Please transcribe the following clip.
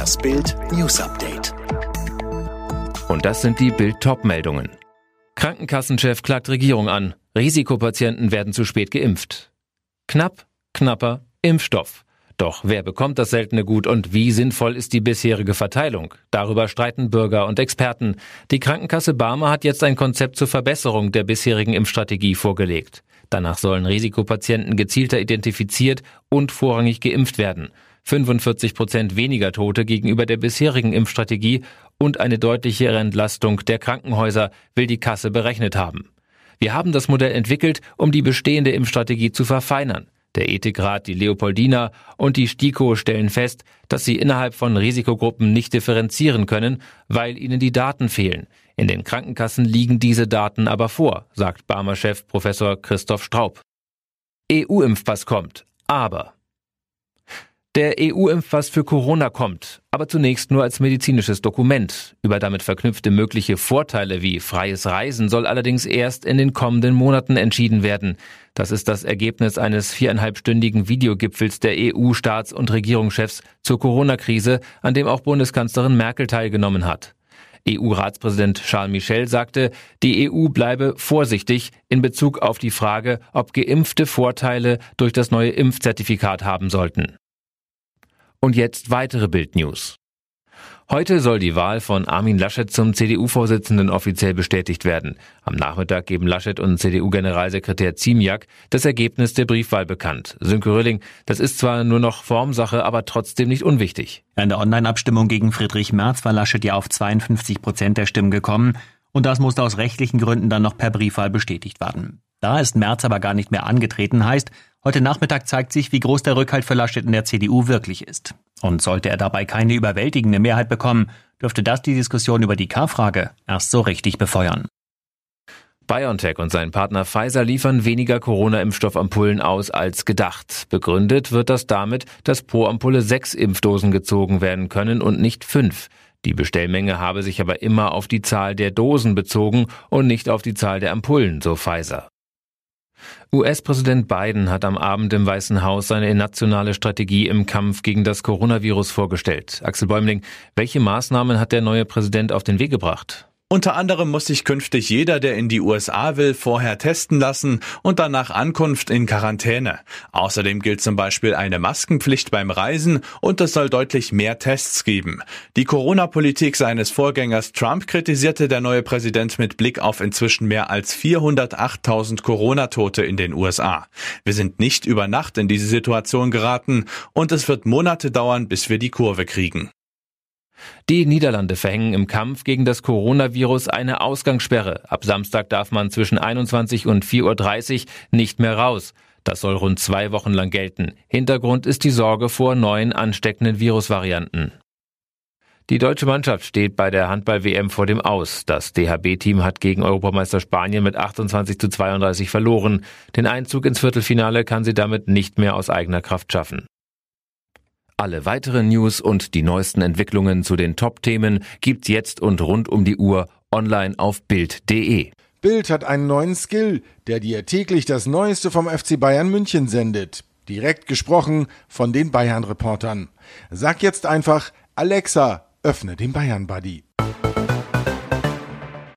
Das Bild News Update. Und das sind die Bild-Top-Meldungen. Krankenkassenchef klagt Regierung an. Risikopatienten werden zu spät geimpft. Knapp, knapper Impfstoff. Doch wer bekommt das seltene Gut und wie sinnvoll ist die bisherige Verteilung? Darüber streiten Bürger und Experten. Die Krankenkasse Barmer hat jetzt ein Konzept zur Verbesserung der bisherigen Impfstrategie vorgelegt. Danach sollen Risikopatienten gezielter identifiziert und vorrangig geimpft werden. 45 Prozent weniger Tote gegenüber der bisherigen Impfstrategie und eine deutlichere Entlastung der Krankenhäuser will die Kasse berechnet haben. Wir haben das Modell entwickelt, um die bestehende Impfstrategie zu verfeinern. Der Ethikrat, die Leopoldina und die STIKO stellen fest, dass sie innerhalb von Risikogruppen nicht differenzieren können, weil ihnen die Daten fehlen. In den Krankenkassen liegen diese Daten aber vor, sagt Barmer-Chef Professor Christoph Straub. EU-Impfpass kommt, aber der EU-Impfpass für Corona kommt, aber zunächst nur als medizinisches Dokument. Über damit verknüpfte mögliche Vorteile wie freies Reisen soll allerdings erst in den kommenden Monaten entschieden werden. Das ist das Ergebnis eines viereinhalbstündigen Videogipfels der EU-Staats- und Regierungschefs zur Corona-Krise, an dem auch Bundeskanzlerin Merkel teilgenommen hat. EU-Ratspräsident Charles Michel sagte, die EU bleibe vorsichtig in Bezug auf die Frage, ob Geimpfte Vorteile durch das neue Impfzertifikat haben sollten. Und jetzt weitere Bildnews. Heute soll die Wahl von Armin Laschet zum CDU-Vorsitzenden offiziell bestätigt werden. Am Nachmittag geben Laschet und CDU-Generalsekretär Ziemiak das Ergebnis der Briefwahl bekannt. Sönke Röhling, das ist zwar nur noch Formsache, aber trotzdem nicht unwichtig. In der Online-Abstimmung gegen Friedrich Merz war Laschet ja auf 52 Prozent der Stimmen gekommen. Und das musste aus rechtlichen Gründen dann noch per Briefwahl bestätigt werden. Da ist Merz aber gar nicht mehr angetreten, heißt, heute Nachmittag zeigt sich, wie groß der Rückhalt für Laschet in der CDU wirklich ist. Und sollte er dabei keine überwältigende Mehrheit bekommen, dürfte das die Diskussion über die K-Frage erst so richtig befeuern. BioNTech und sein Partner Pfizer liefern weniger Corona-Impfstoffampullen aus als gedacht. Begründet wird das damit, dass pro Ampulle sechs Impfdosen gezogen werden können und nicht fünf. Die Bestellmenge habe sich aber immer auf die Zahl der Dosen bezogen und nicht auf die Zahl der Ampullen, so Pfizer. US-Präsident Biden hat am Abend im Weißen Haus seine nationale Strategie im Kampf gegen das Coronavirus vorgestellt. Axel Bäumling, welche Maßnahmen hat der neue Präsident auf den Weg gebracht? Unter anderem muss sich künftig jeder, der in die USA will, vorher testen lassen und dann nach Ankunft in Quarantäne. Außerdem gilt zum Beispiel eine Maskenpflicht beim Reisen und es soll deutlich mehr Tests geben. Die Corona-Politik seines Vorgängers Trump kritisierte der neue Präsident mit Blick auf inzwischen mehr als 408.000 Corona-Tote in den USA. Wir sind nicht über Nacht in diese Situation geraten und es wird Monate dauern, bis wir die Kurve kriegen. Die Niederlande verhängen im Kampf gegen das Coronavirus eine Ausgangssperre. Ab Samstag darf man zwischen 21 und 4.30 Uhr nicht mehr raus. Das soll rund zwei Wochen lang gelten. Hintergrund ist die Sorge vor neuen ansteckenden Virusvarianten. Die deutsche Mannschaft steht bei der Handball-WM vor dem Aus. Das DHB-Team hat gegen Europameister Spanien mit 28 zu 32 verloren. Den Einzug ins Viertelfinale kann sie damit nicht mehr aus eigener Kraft schaffen. Alle weiteren News und die neuesten Entwicklungen zu den Top-Themen gibt's jetzt und rund um die Uhr online auf Bild.de. Bild hat einen neuen Skill, der dir täglich das Neueste vom FC Bayern München sendet. Direkt gesprochen von den Bayern-Reportern. Sag jetzt einfach, Alexa, öffne den Bayern-Buddy.